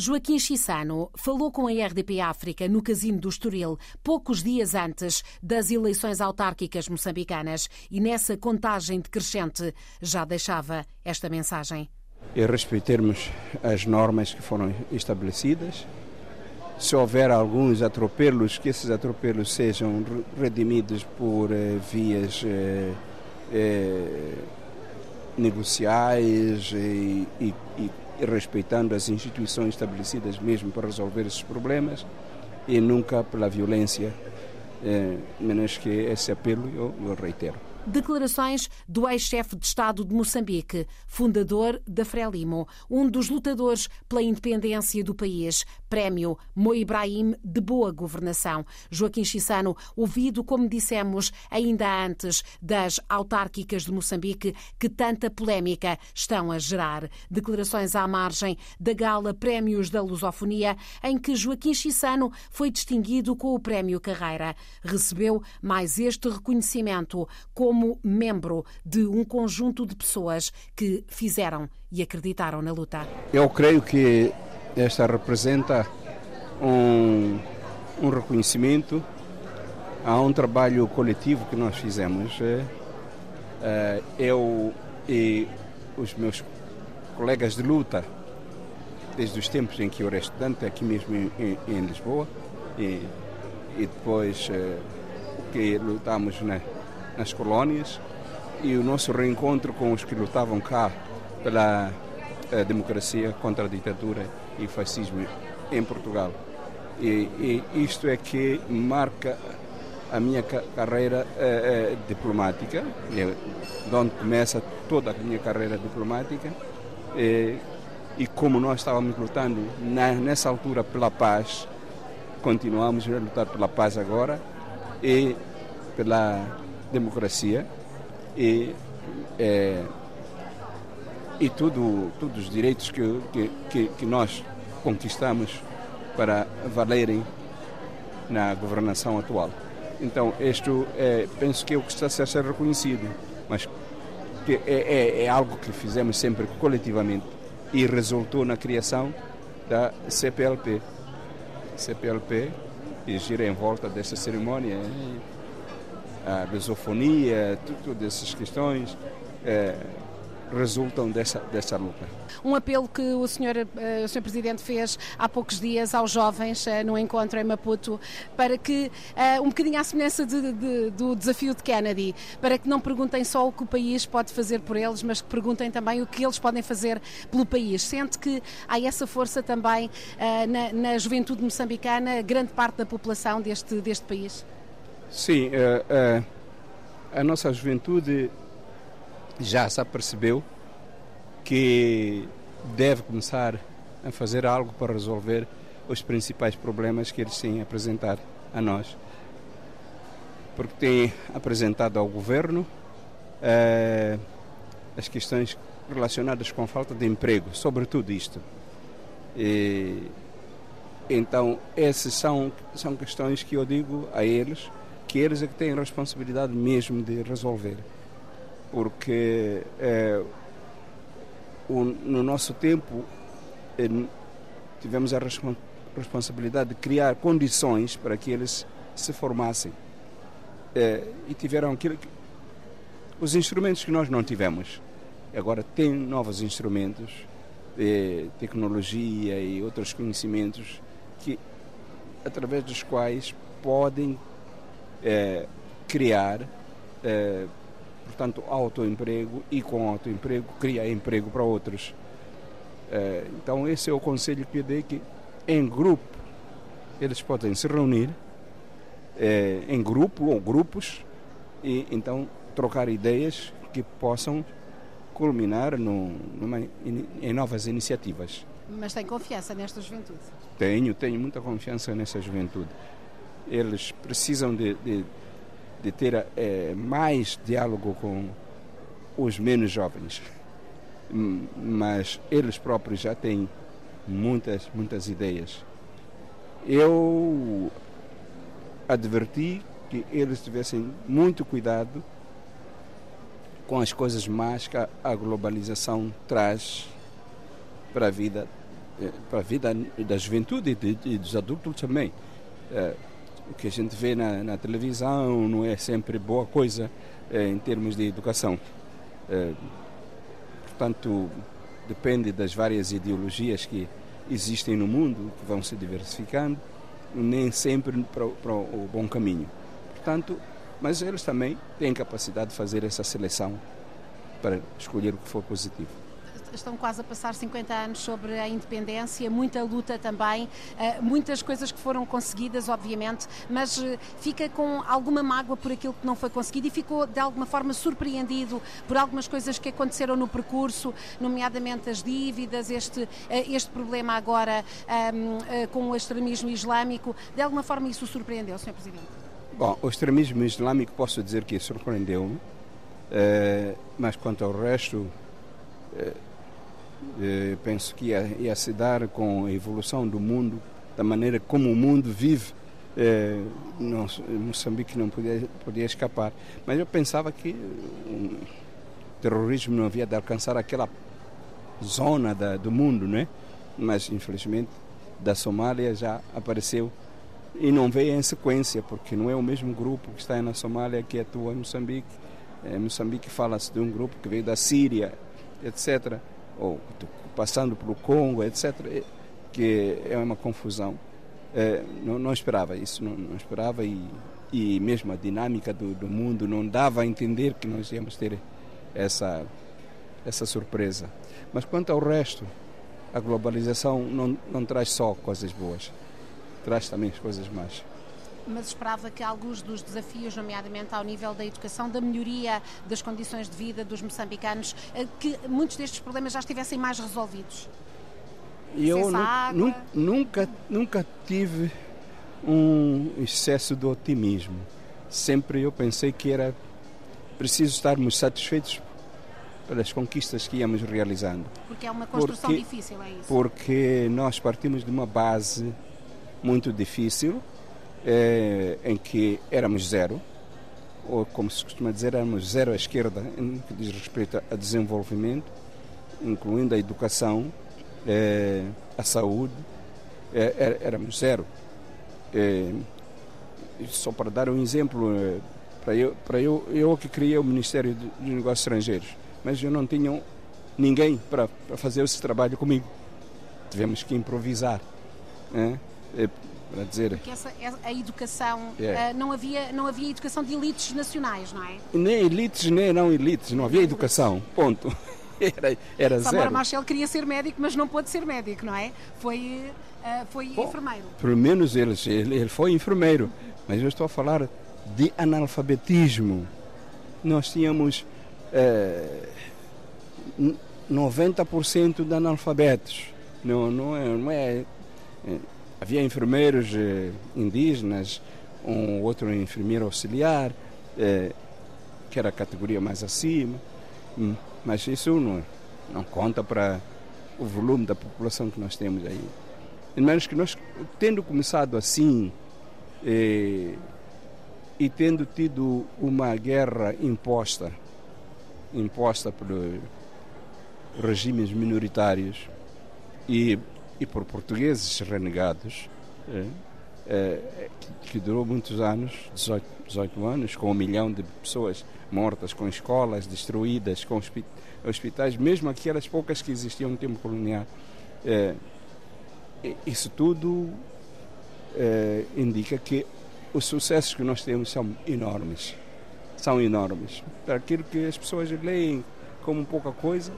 Joaquim Chissano falou com a RDP África no Casino do Estoril poucos dias antes das eleições autárquicas moçambicanas e nessa contagem decrescente já deixava esta mensagem. E respeitarmos as normas que foram estabelecidas. Se houver alguns atropelos, que esses atropelos sejam redimidos por eh, vias eh, eh, negociais e, e, e respeitando as instituições estabelecidas mesmo para resolver esses problemas e nunca pela violência, eh, menos que esse apelo eu, eu reitero. Declarações do ex-chefe de Estado de Moçambique, fundador da Frelimo, um dos lutadores pela independência do país, Prémio Mo Ibrahim de Boa Governação. Joaquim Chissano, ouvido, como dissemos, ainda antes das autárquicas de Moçambique, que tanta polémica estão a gerar. Declarações à margem da gala Prémios da Lusofonia, em que Joaquim Chissano foi distinguido com o Prémio Carreira. Recebeu mais este reconhecimento com como membro de um conjunto de pessoas que fizeram e acreditaram na luta. Eu creio que esta representa um, um reconhecimento a um trabalho coletivo que nós fizemos. É, é, eu e os meus colegas de luta, desde os tempos em que eu era estudante, aqui mesmo em, em Lisboa, e, e depois é, que lutamos na nas colónias e o nosso reencontro com os que lutavam cá pela eh, democracia contra a ditadura e fascismo em Portugal. E, e isto é que marca a minha carreira eh, eh, diplomática, de onde começa toda a minha carreira diplomática. E, como nós estávamos lutando na, nessa altura pela paz, continuamos a lutar pela paz agora e pela democracia e, é, e tudo, todos os direitos que, que, que nós conquistamos para valerem na governação atual. Então, isto é, penso que é o que está a ser reconhecido, mas que é, é, é, algo que fizemos sempre coletivamente e resultou na criação da CPLP. CPLP, e gira em volta dessa cerimônia a lusofonia, todas essas questões é, resultam dessa, dessa luta. Um apelo que o senhor, eh, o senhor Presidente fez há poucos dias aos jovens eh, no encontro em Maputo para que, um bocadinho à semelhança de, de, do desafio de Kennedy, para que não perguntem só o que o país pode fazer por eles, mas que perguntem também o que eles podem fazer pelo país. Sente que há essa força também na, na juventude moçambicana, grande parte da população deste, deste país? Sim, a nossa juventude já se apercebeu que deve começar a fazer algo para resolver os principais problemas que eles têm apresentado a nós. Porque têm apresentado ao governo uh, as questões relacionadas com falta de emprego, sobretudo isto. E, então, essas são, são questões que eu digo a eles que eles é que têm a responsabilidade mesmo de resolver. Porque é, o, no nosso tempo é, tivemos a responsabilidade de criar condições para que eles se formassem. É, e tiveram aquilo que, os instrumentos que nós não tivemos. Agora tem novos instrumentos, tecnologia e outros conhecimentos que através dos quais podem é, criar, é, portanto, autoemprego e com autoemprego cria emprego para outros. É, então esse é o conselho que eu dei que em grupo eles podem se reunir é, em grupo ou grupos e então trocar ideias que possam culminar no, numa, em novas iniciativas. Mas tem confiança nesta juventude? Tenho, tenho muita confiança nessa juventude eles precisam de, de, de ter é, mais diálogo com os menos jovens. Mas eles próprios já têm muitas, muitas ideias. Eu adverti que eles tivessem muito cuidado com as coisas más que a globalização traz para a vida para a vida da juventude e, dos adultos também. O que a gente vê na, na, televisão não é sempre boa coisa em termos de educação. portanto, depende das várias ideologias que existem no mundo, que vão se diversificando, nem sempre para, para o bom caminho. Portanto, mas eles também têm capacidade de fazer essa seleção para escolher o que for positivo estão quase a passar 50 anos sobre a independência, muita luta também, eh, muitas coisas que foram conseguidas, obviamente, mas eh, fica com alguma mágoa por aquilo que não foi conseguido e ficou de alguma forma surpreendido por algumas coisas que aconteceram no percurso, nomeadamente as dívidas, este, eh, este problema agora um, com o extremismo islâmico. De alguma forma isso surpreendeu, Sr. Presidente? Bom, o extremismo islâmico posso dizer que surpreendeu-me, mas quanto ao resto, eh, penso que ia, ia, se dar com a evolução do mundo, da maneira como o mundo vive. Eh, não, Moçambique não podia, podia escapar. Mas eu pensava que o terrorismo não havia de alcançar aquela zona da, do mundo, né? Mas, infelizmente, da Somália já apareceu e não veio em sequência, porque não é o mesmo grupo que está na Somália que atua em Moçambique. Em Moçambique fala-se de um grupo que veio da Síria, etc ou passando pelo Congo, etc., que é uma confusão. É, não, não, esperava isso, não, não, esperava e, e mesmo a dinâmica do, do, mundo não dava a entender que nós íamos ter essa, essa surpresa. Mas quanto ao resto, a globalização não, não traz só coisas boas, traz também as coisas más mas esperava que alguns dos desafios, nomeadamente ao nível da educação, da melhoria das condições de vida dos moçambicanos, eh, que muitos destes problemas já estivessem mais resolvidos. Eu nu nunca, nunca tive um excesso de otimismo. Sempre eu pensei que era preciso estarmos satisfeitos pelas conquistas que íamos realizando. Porque é uma construção porque, difícil, é isso? Porque nós partimos de uma base muito difícil, é, em que éramos zero, ou como se costuma dizer, éramos zero à esquerda em que diz respeito a desenvolvimento, incluindo a educação, é, a saúde, é, éramos zero. É, só para dar um exemplo, é, para eu, para eu, eu que criei o Ministério de Negócios Estrangeiros, mas eu não tinha ninguém para, para fazer esse trabalho comigo. Tivemos que improvisar. Né? Para dizer. Porque essa, a educação, yeah. uh, não, havia, não havia educação de elites nacionais, não é? Nem elites, nem não elites, não havia educação, ponto. Era, era Samora zero. Machel queria ser médico, mas não pôde ser médico, não é? Foi, uh, foi Bom, enfermeiro. Pelo menos ele, ele foi enfermeiro, mas eu estou a falar de analfabetismo. Nós tínhamos uh, eh, 90% de analfabetos. Não, não é, não é Havia enfermeiros eh, indígenas, um outro enfermeiro auxiliar, eh, que era a categoria mais acima, hum, mas isso não, não conta para o volume da população que nós temos aí. Menos que nós, tendo começado assim eh, e tendo tido uma guerra imposta, imposta por regimes minoritários e e por portugueses renegados, é, é, que, durou muitos anos 18, 18 anos com um milhão de pessoas mortas, com escolas destruídas, com hospitais, mesmo aquelas poucas que existiam no tempo colonial. É, isso tudo é, indica que os sucessos que nós temos são enormes. São enormes. Para aquilo que as pessoas leem como pouca coisa,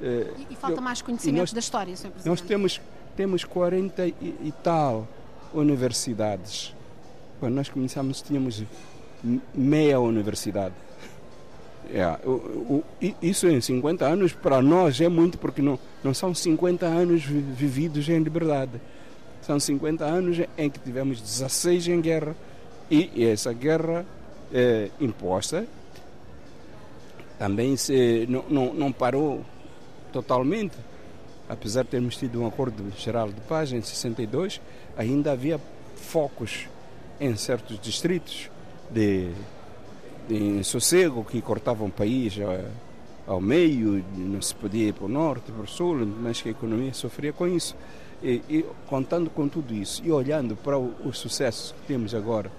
e, e falta eu, mais conhecimento nós, da história, Sr. Presidente. Nós temos, temos 40 e, e tal universidades. Quando nós começamos, tínhamos meia universidade. É, o, o, isso em 50 anos para nós é muito porque não, não são 50 anos vividos em liberdade. São 50 anos em que tivemos 16 em guerra e, e essa guerra é, imposta também se, não, não, não parou totalmente. Apesar de termos tido um acordo geral de paz em 62, ainda havia focos em certos distritos de, de sossego que cortavam o país. ao meio, não se podia ir para o norte, para o sul, mas que a economia sofria com isso. E, e contando com tudo isso e olhando para o, o sucesso que temos agora,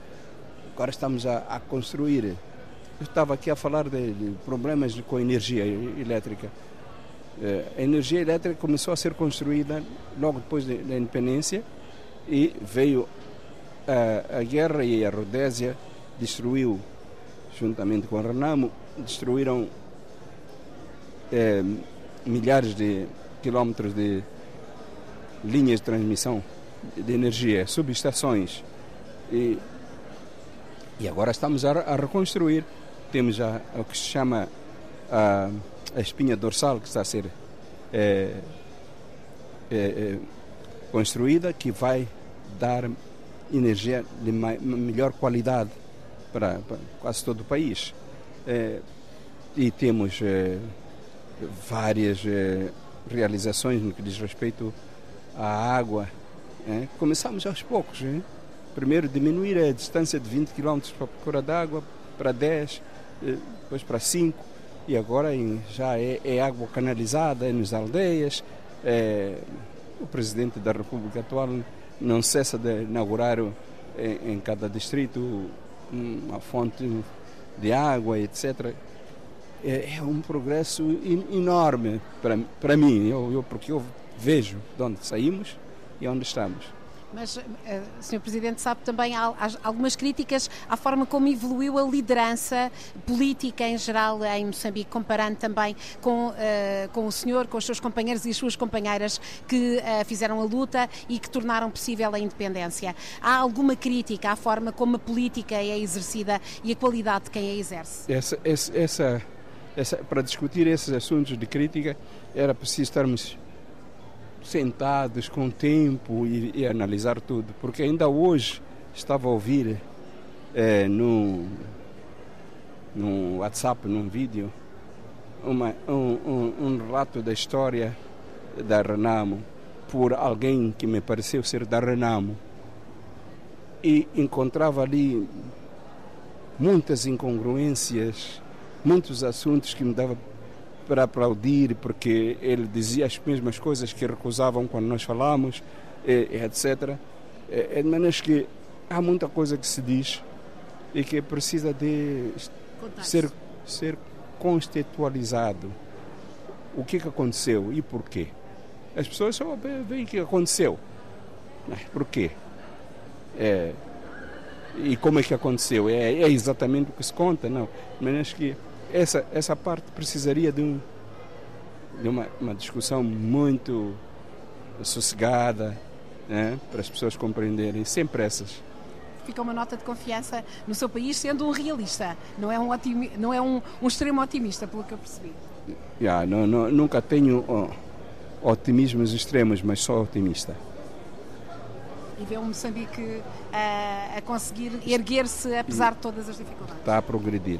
agora estamos a, a construir. Eu estava aqui a falar de, de problemas com energia elétrica. Eh, a energia elétrica começou a ser construída logo depois da independência e veio a, a guerra e a Rodésia destruiu, juntamente com a Renamo, destruíram é, milhares de quilómetros de linhas de transmissão de energia, subestações. E, e agora estamos a, a reconstruir. Temos já o que se chama a, a espinha dorsal, que está a ser é, é, construída, que vai dar energia de melhor qualidade para, para quase todo o país. É, e temos várias realizações no que diz respeito à água. Começamos aos poucos. Primeiro diminuir a distância de 20 km para a procura d'água para 10, é, depois para 5 e agora já é, é água canalizada nas aldeias. É, o presidente da República atual não cessa de inaugurar em, em cada distrito uma fonte de água, etc. É, é um progresso enorme para, para mim, eu, eu, porque eu vejo de onde saímos e onde estamos. Mas, uh, Sr. Presidente, sabe também há, há algumas críticas à forma como evoluiu a liderança política em geral em Moçambique, comparando também com, uh, com o senhor, com os seus companheiros e as suas companheiras que uh, fizeram a luta e que tornaram possível a independência. Há alguma crítica à forma como a política é exercida e a qualidade de quem a exerce? Essa, essa, essa para discutir esses assuntos de crítica era preciso estarmos sentados com tempo e, e, analisar tudo, porque ainda hoje estava a ouvir é, no, no WhatsApp, num vídeo, uma, um, um, um, relato da história da Renamo por alguém que me pareceu ser da Renamo. E encontrava ali muitas incongruências, muitos assuntos que me dava para aplaudir, porque ele dizia as mesmas coisas que recusavam quando nós falamos, etc. É, de maneira que há muita coisa que se diz e que precisa de ser, ser contextualizado. O que, que aconteceu e porquê? As pessoas só veem o que aconteceu. Mas por quê? É, e como é que aconteceu? É, é exatamente o que se conta? Não. Mas que essa, essa parte precisaria de, um, de uma, uma discussão muito sossegada né, para as pessoas compreenderem, sem pressas. Fica uma nota de confiança no seu país, sendo um realista, não é um, otimi, não é um, um extremo otimista, pelo que eu percebi. Yeah, não, não, nunca tenho oh, otimismos extremos, mas só otimista. E vê o Moçambique a conseguir erguer-se apesar de todas as dificuldades. Está a progredir.